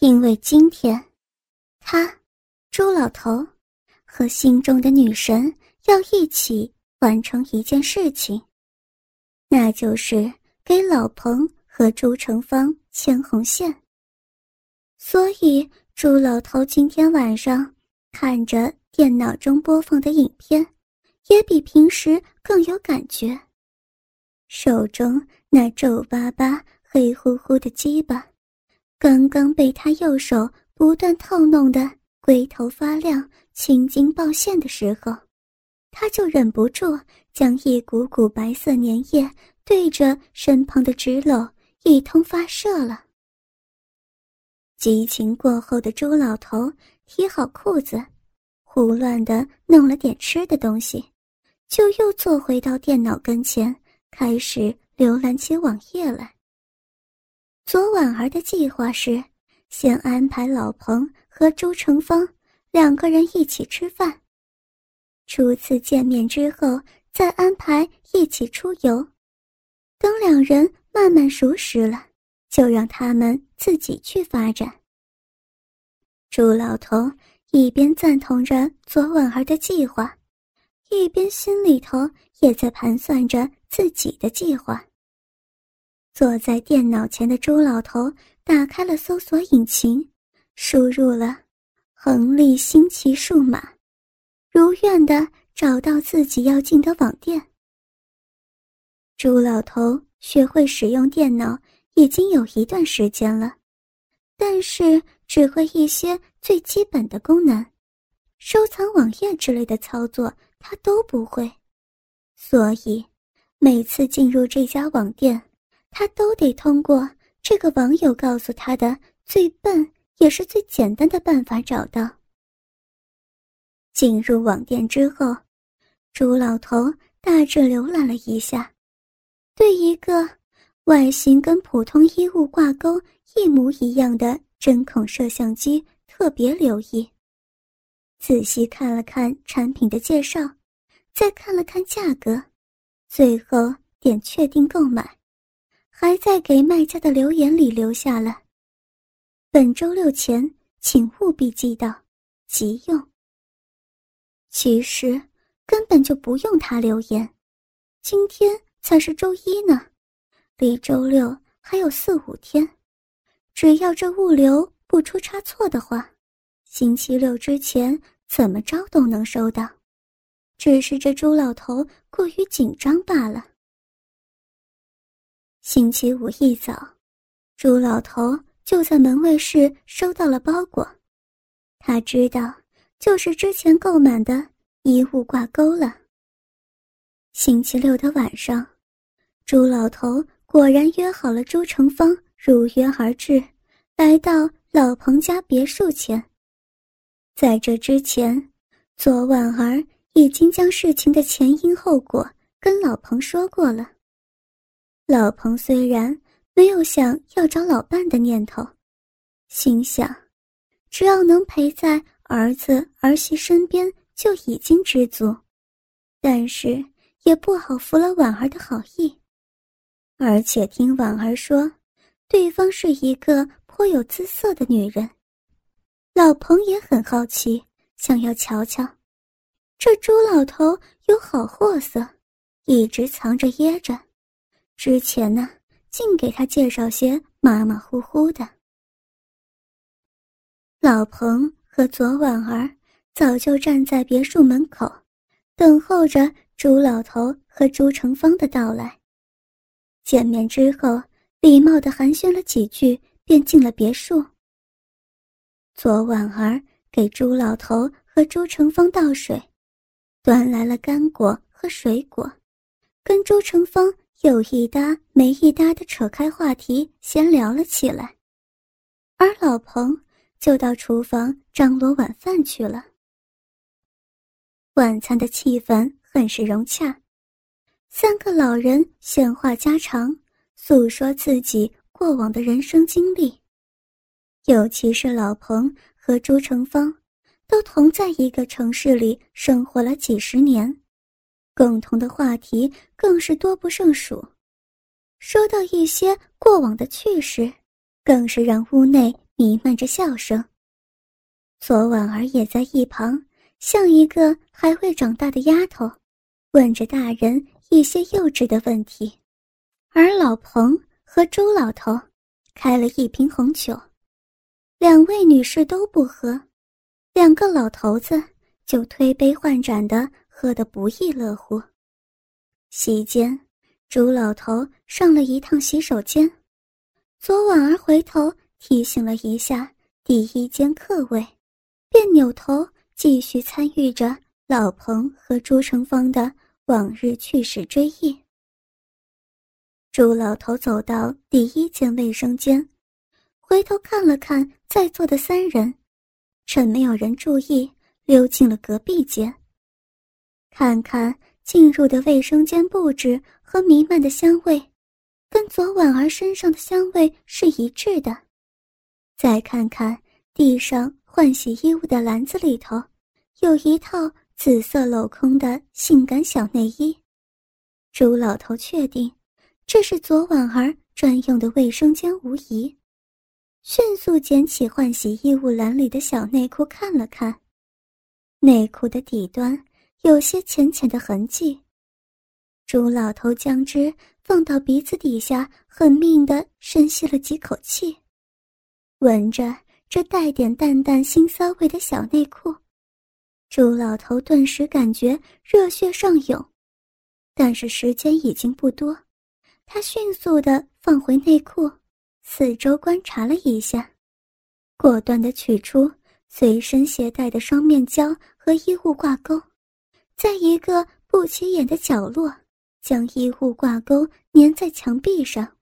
因为今天，他，朱老头，和心中的女神要一起完成一件事情，那就是给老彭和朱成芳牵红线。所以，朱老头今天晚上看着电脑中播放的影片，也比平时更有感觉。手中那皱巴巴、黑乎乎的鸡巴，刚刚被他右手不断套弄的龟头发亮、青筋暴现的时候，他就忍不住将一股股白色粘液对着身旁的纸篓一通发射了。激情过后的周老头提好裤子，胡乱的弄了点吃的东西，就又坐回到电脑跟前。开始浏览起网页来。昨晚儿的计划是先安排老彭和朱成芳两个人一起吃饭，初次见面之后再安排一起出游。等两人慢慢熟识了，就让他们自己去发展。朱老头一边赞同着昨晚儿的计划，一边心里头也在盘算着。自己的计划。坐在电脑前的朱老头打开了搜索引擎，输入了“横立新奇数码”，如愿的找到自己要进的网店。朱老头学会使用电脑已经有一段时间了，但是只会一些最基本的功能，收藏网页之类的操作他都不会，所以。每次进入这家网店，他都得通过这个网友告诉他的最笨也是最简单的办法找到。进入网店之后，朱老头大致浏览了一下，对一个外形跟普通衣物挂钩一模一样的针孔摄像机特别留意，仔细看了看产品的介绍，再看了看价格。最后点确定购买，还在给卖家的留言里留下了“本周六前请务必寄到，急用。”其实根本就不用他留言，今天才是周一呢，离周六还有四五天，只要这物流不出差错的话，星期六之前怎么着都能收到。只是这朱老头过于紧张罢了。星期五一早，朱老头就在门卫室收到了包裹，他知道就是之前购买的衣物挂钩了。星期六的晚上，朱老头果然约好了朱成芳，如约而至，来到老彭家别墅前。在这之前，左婉儿。已经将事情的前因后果跟老彭说过了。老彭虽然没有想要找老伴的念头，心想，只要能陪在儿子儿媳身边就已经知足，但是也不好服了婉儿的好意，而且听婉儿说，对方是一个颇有姿色的女人，老彭也很好奇，想要瞧瞧。这朱老头有好货色，一直藏着掖着。之前呢，净给他介绍些马马虎虎的。老彭和左婉儿早就站在别墅门口，等候着朱老头和朱成芳的到来。见面之后，礼貌的寒暄了几句，便进了别墅。左婉儿给朱老头和朱成芳倒水。端来了干果和水果，跟朱成芳有一搭没一搭的扯开话题闲聊了起来，而老彭就到厨房张罗晚饭去了。晚餐的气氛很是融洽，三个老人闲话家常，诉说自己过往的人生经历，尤其是老彭和朱成芳。都同在一个城市里生活了几十年，共同的话题更是多不胜数。说到一些过往的趣事，更是让屋内弥漫着笑声。左婉儿也在一旁，像一个还未长大的丫头，问着大人一些幼稚的问题。而老彭和周老头开了一瓶红酒，两位女士都不喝，两个老头子就推杯换盏的喝得不亦乐乎。席间，朱老头上了一趟洗手间，左婉儿回头提醒了一下第一间客位，便扭头继续参与着老彭和朱成芳的往日趣事追忆。朱老头走到第一间卫生间，回头看了看在座的三人，趁没有人注意，溜进了隔壁间，看看。进入的卫生间布置和弥漫的香味，跟左婉儿身上的香味是一致的。再看看地上换洗衣物的篮子里头，有一套紫色镂空的性感小内衣。朱老头确定这是左婉儿专用的卫生间无疑，迅速捡起换洗衣物篮里的小内裤看了看，内裤的底端。有些浅浅的痕迹，朱老头将之放到鼻子底下，狠命的深吸了几口气，闻着这带点淡淡腥骚味的小内裤，朱老头顿时感觉热血上涌。但是时间已经不多，他迅速的放回内裤，四周观察了一下，果断的取出随身携带的双面胶和衣物挂钩。在一个不起眼的角落，将衣物挂钩粘在墙壁上。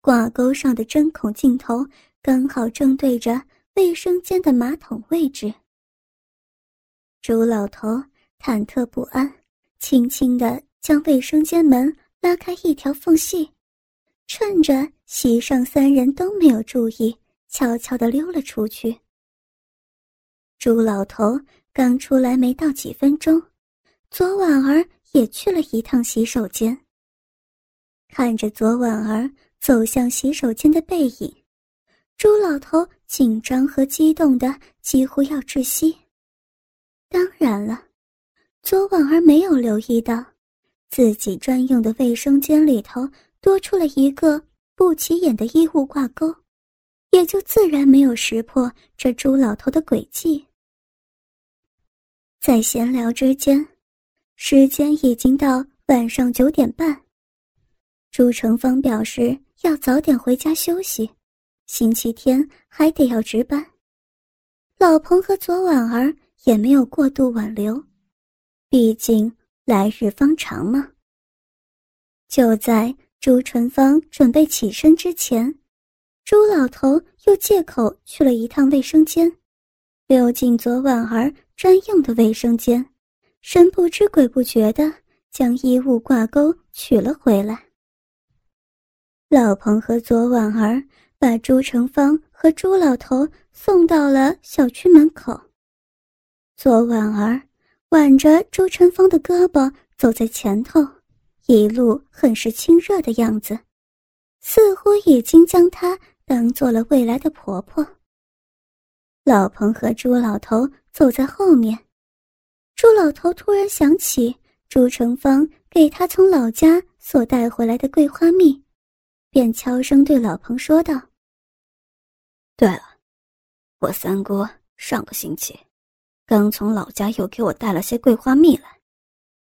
挂钩上的针孔镜头刚好正对着卫生间的马桶位置。朱老头忐忑不安，轻轻地将卫生间门拉开一条缝隙，趁着席上三人都没有注意，悄悄地溜了出去。朱老头。刚出来没到几分钟，左婉儿也去了一趟洗手间。看着左婉儿走向洗手间的背影，朱老头紧张和激动的几乎要窒息。当然了，左婉儿没有留意到，自己专用的卫生间里头多出了一个不起眼的衣物挂钩，也就自然没有识破这朱老头的诡计。在闲聊之间，时间已经到晚上九点半。朱成芳表示要早点回家休息，星期天还得要值班。老彭和左婉儿也没有过度挽留，毕竟来日方长嘛。就在朱成芳准备起身之前，朱老头又借口去了一趟卫生间，溜进左婉儿。专用的卫生间，神不知鬼不觉的将衣物挂钩取了回来。老彭和左婉儿把朱成芳和朱老头送到了小区门口。左婉儿挽着朱成芳的胳膊走在前头，一路很是亲热的样子，似乎已经将她当做了未来的婆婆。老彭和朱老头。走在后面，朱老头突然想起朱成芳给他从老家所带回来的桂花蜜，便悄声对老彭说道：“对了，我三姑上个星期刚从老家又给我带了些桂花蜜来，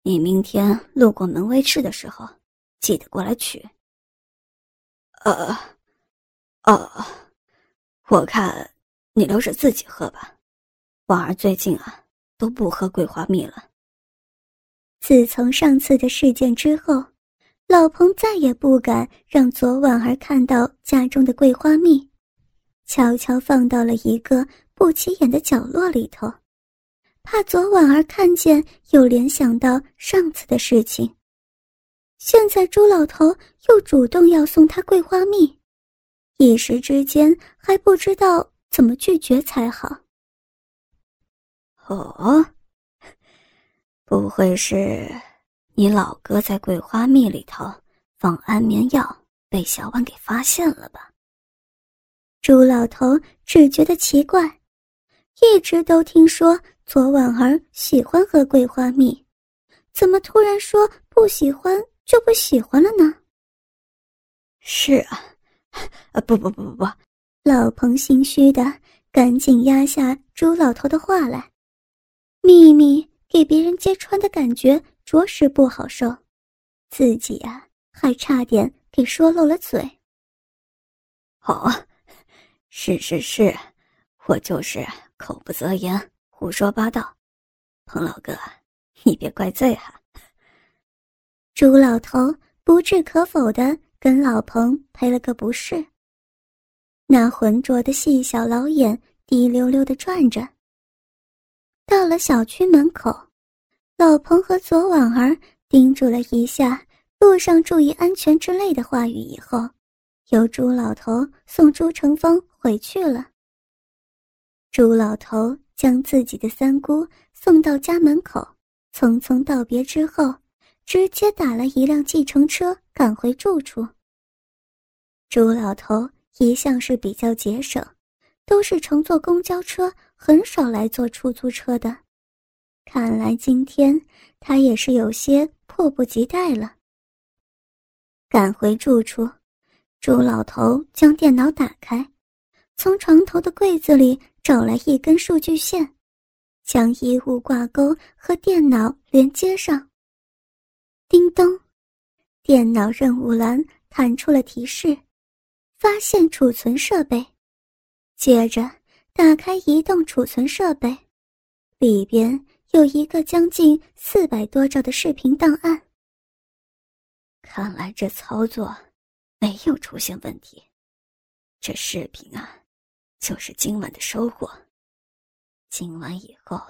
你明天路过门卫室的时候，记得过来取。”呃，哦，我看你留着自己喝吧。婉儿最近啊都不喝桂花蜜了。自从上次的事件之后，老彭再也不敢让左婉儿看到家中的桂花蜜，悄悄放到了一个不起眼的角落里头，怕左婉儿看见又联想到上次的事情。现在朱老头又主动要送他桂花蜜，一时之间还不知道怎么拒绝才好。哦，不会是你老哥在桂花蜜里头放安眠药，被小婉给发现了吧？朱老头只觉得奇怪，一直都听说左婉儿喜欢喝桂花蜜，怎么突然说不喜欢就不喜欢了呢？是啊，啊不不不不不，老彭心虚的赶紧压下朱老头的话来，秘密给别人揭穿的感觉着实不好受，自己呀还差点给说漏了嘴。好。是是是，我就是口不择言，胡说八道。彭老哥，你别怪罪哈。朱老头不置可否的跟老彭赔了个不是。那浑浊的细小老眼滴溜溜的转着。到了小区门口，老彭和左婉儿叮嘱了一下路上注意安全之类的话语以后。由朱老头送朱成峰回去了。朱老头将自己的三姑送到家门口，匆匆道别之后，直接打了一辆计程车赶回住处。朱老头一向是比较节省，都是乘坐公交车，很少来坐出租车的。看来今天他也是有些迫不及待了。赶回住处。朱老头将电脑打开，从床头的柜子里找来一根数据线，将衣物挂钩和电脑连接上。叮咚，电脑任务栏弹出了提示：“发现储存设备。”接着打开移动储存设备，里边有一个将近四百多兆的视频档案。看来这操作。没有出现问题，这视频啊，就是今晚的收获。今晚以后，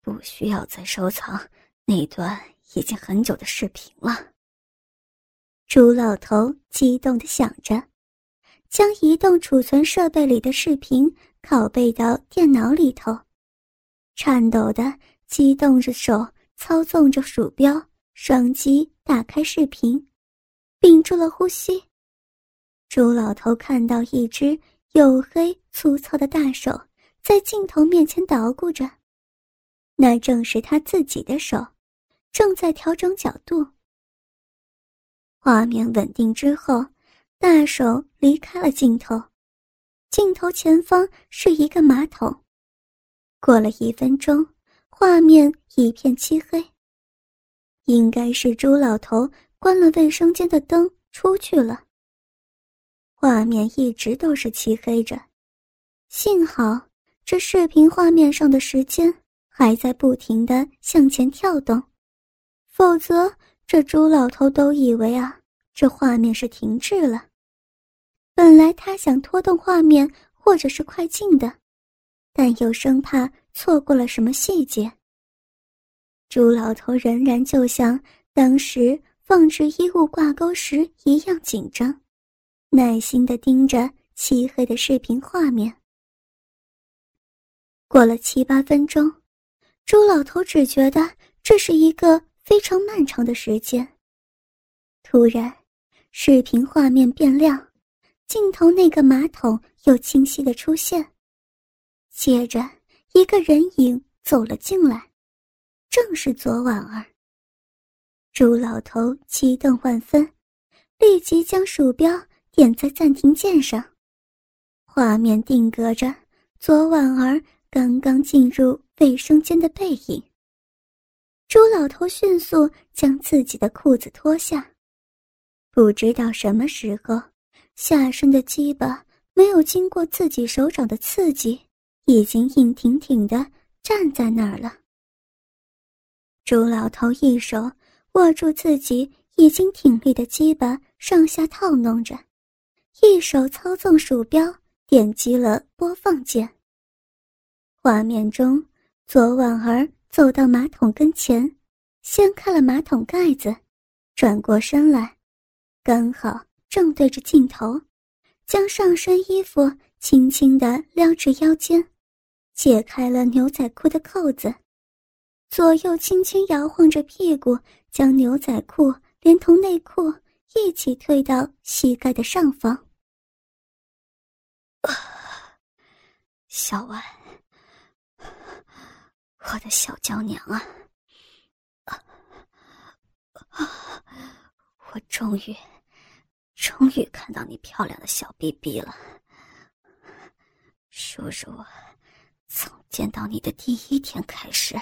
不需要再收藏那段已经很久的视频了。朱老头激动的想着，将移动储存设备里的视频拷贝到电脑里头，颤抖的激动着手操纵着鼠标，双击打开视频，屏住了呼吸。朱老头看到一只黝黑粗糙的大手在镜头面前捣鼓着，那正是他自己的手，正在调整角度。画面稳定之后，大手离开了镜头，镜头前方是一个马桶。过了一分钟，画面一片漆黑，应该是朱老头关了卫生间的灯出去了。画面一直都是漆黑着，幸好这视频画面上的时间还在不停的向前跳动，否则这朱老头都以为啊，这画面是停滞了。本来他想拖动画面或者是快进的，但又生怕错过了什么细节。朱老头仍然就像当时放置衣物挂钩时一样紧张。耐心的盯着漆黑的视频画面。过了七八分钟，朱老头只觉得这是一个非常漫长的时间。突然，视频画面变亮，镜头那个马桶又清晰的出现，接着一个人影走了进来，正是左婉儿。朱老头激动万分，立即将鼠标。点在暂停键上，画面定格着左婉儿刚刚进入卫生间的背影。朱老头迅速将自己的裤子脱下，不知道什么时候，下身的鸡巴没有经过自己手掌的刺激，已经硬挺挺的站在那儿了。朱老头一手握住自己已经挺立的鸡巴，上下套弄着。一手操纵鼠标，点击了播放键。画面中，左婉儿走到马桶跟前，掀开了马桶盖子，转过身来，刚好正对着镜头，将上身衣服轻轻地撩至腰间，解开了牛仔裤的扣子，左右轻轻摇晃着屁股，将牛仔裤连同内裤一起推到膝盖的上方。小婉，我的小娇娘啊！啊！我终于，终于看到你漂亮的小逼逼了。叔叔从见到你的第一天开始，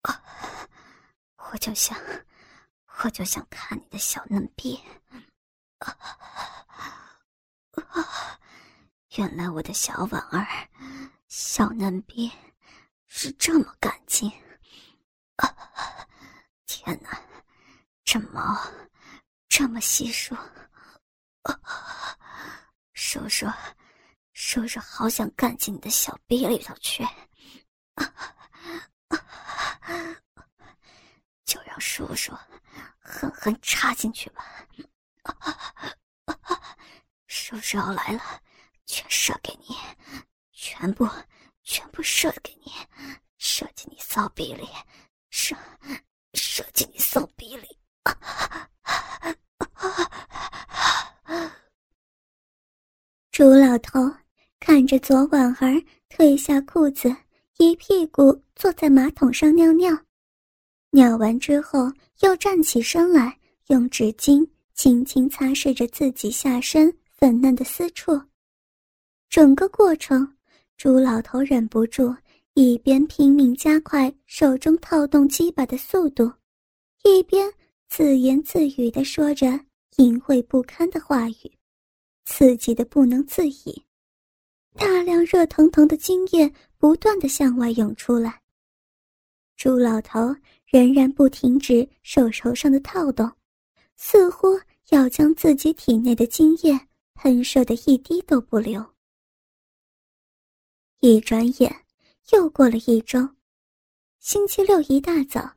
啊，我就想，我就想看你的小嫩逼。啊啊！原来我的小婉儿，小嫩逼是这么干净。啊！天哪！这毛这么稀疏，叔叔，叔叔好想干进你的小逼里头去，就让叔叔狠狠插进去吧。叔叔要来了，全射给你，全部，全部射给你，射进你骚逼里，射，射进你骚逼里。朱老头看着左婉儿褪下裤子，一屁股坐在马桶上尿尿，尿完之后又站起身来，用纸巾轻轻擦拭着自己下身粉嫩的私处。整个过程，朱老头忍不住一边拼命加快手中套动鸡巴的速度，一边。自言自语的说着淫秽不堪的话语，刺激的不能自已，大量热腾腾的精液不断的向外涌出来。朱老头仍然不停止手手上的套动，似乎要将自己体内的精液喷射的一滴都不留。一转眼又过了一周，星期六一大早。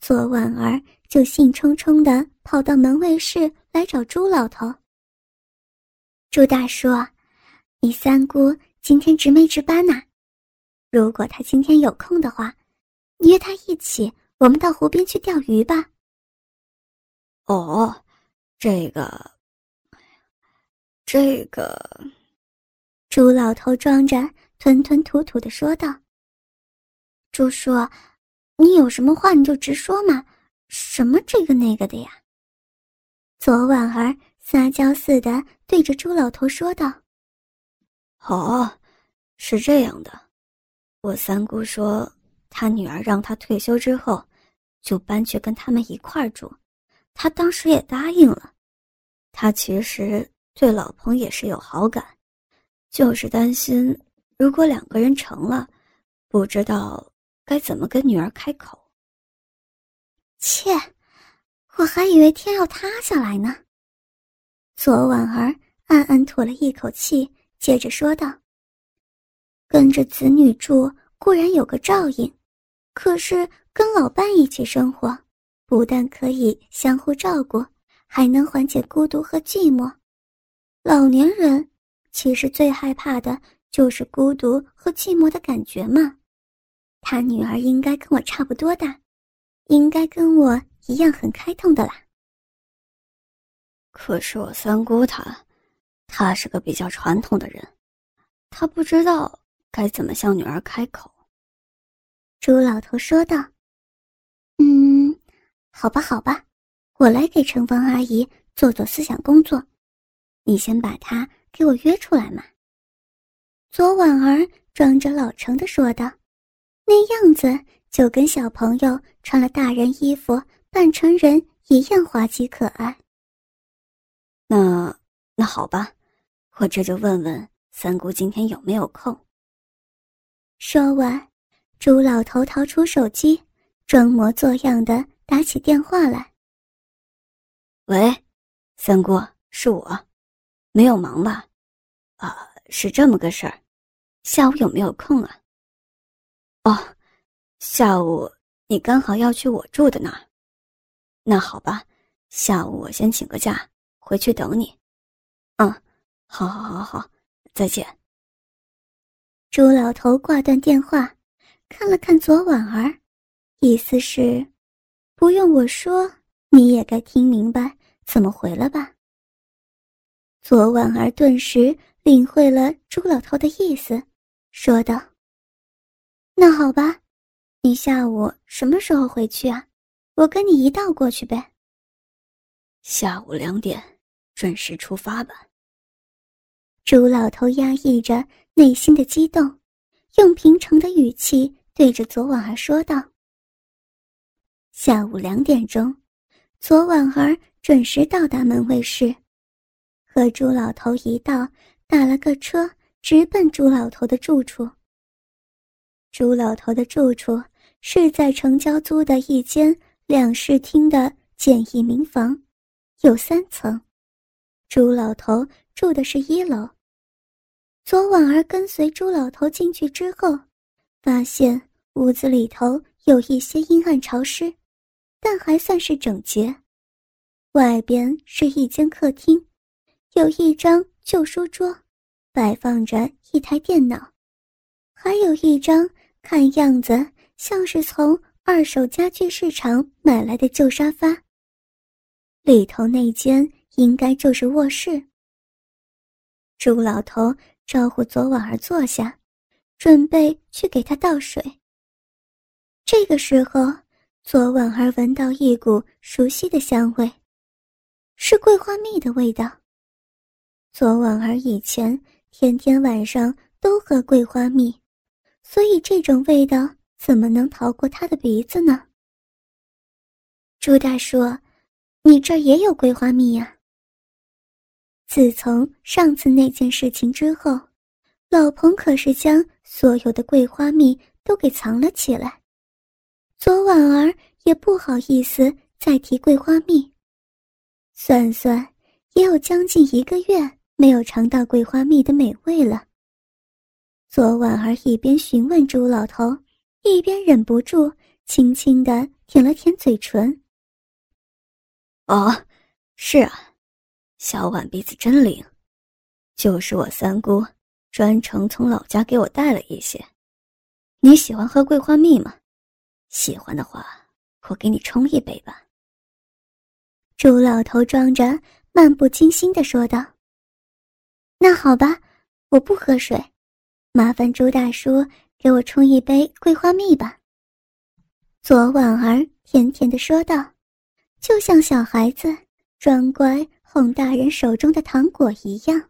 左婉儿就兴冲冲地跑到门卫室来找朱老头。朱大叔，你三姑今天值没值班呢？如果她今天有空的话，约她一起，我们到湖边去钓鱼吧。哦，这个，这个，朱老头装着吞吞吐吐的说道：“朱叔。”你有什么话你就直说嘛，什么这个那个的呀？昨晚儿撒娇似的对着朱老头说道：“哦，是这样的，我三姑说，她女儿让她退休之后，就搬去跟他们一块儿住，她当时也答应了。她其实对老彭也是有好感，就是担心如果两个人成了，不知道。”该怎么跟女儿开口？切，我还以为天要塌下来呢。左婉儿暗暗吐了一口气，接着说道：“跟着子女住固然有个照应，可是跟老伴一起生活，不但可以相互照顾，还能缓解孤独和寂寞。老年人其实最害怕的就是孤独和寂寞的感觉嘛。”他女儿应该跟我差不多大，应该跟我一样很开通的啦。可是我三姑她，她是个比较传统的人，她不知道该怎么向女儿开口。朱老头说道：“嗯，好吧，好吧，我来给陈芳阿姨做做思想工作，你先把她给我约出来嘛。”左婉儿装着老成的说道。那样子就跟小朋友穿了大人衣服扮成人一样滑稽可爱。那那好吧，我这就问问三姑今天有没有空。说完，朱老头掏出手机，装模作样的打起电话来。喂，三姑，是我，没有忙吧？啊，是这么个事儿，下午有没有空啊？哦，下午你刚好要去我住的那儿，那好吧，下午我先请个假回去等你。嗯，好，好，好，好，再见。朱老头挂断电话，看了看左婉儿，意思是，不用我说，你也该听明白怎么回了吧？左婉儿顿时领会了朱老头的意思，说道：“那好吧，你下午什么时候回去啊？我跟你一道过去呗。”下午两点，准时出发吧。朱老头压抑着内心的激动，用平常的语气对着左婉儿说道：“下午两点钟，左婉儿准时到达门卫室，和朱老头一道打了个车，直奔朱老头的住处。朱老头的住处是在城郊租的一间两室厅的简易民房。”有三层，朱老头住的是一楼。左婉儿跟随朱老头进去之后，发现屋子里头有一些阴暗潮湿，但还算是整洁。外边是一间客厅，有一张旧书桌，摆放着一台电脑，还有一张看样子像是从二手家具市场买来的旧沙发。里头那间应该就是卧室。朱老头招呼左婉儿坐下，准备去给她倒水。这个时候，左婉儿闻到一股熟悉的香味，是桂花蜜的味道。左婉儿以前天天晚上都喝桂花蜜，所以这种味道怎么能逃过她的鼻子呢？朱大叔。你这儿也有桂花蜜呀。自从上次那件事情之后，老彭可是将所有的桂花蜜都给藏了起来。左婉儿也不好意思再提桂花蜜，算算也有将近一个月没有尝到桂花蜜的美味了。左婉儿一边询问朱老头，一边忍不住轻轻的舔了舔嘴唇。哦，是啊，小婉鼻子真灵，就是我三姑专程从老家给我带了一些。你喜欢喝桂花蜜吗？喜欢的话，我给你冲一杯吧。朱老头装着漫不经心的说道：“那好吧，我不喝水，麻烦朱大叔给我冲一杯桂花蜜吧。”左婉儿甜甜的说道。就像小孩子装乖哄大人手中的糖果一样。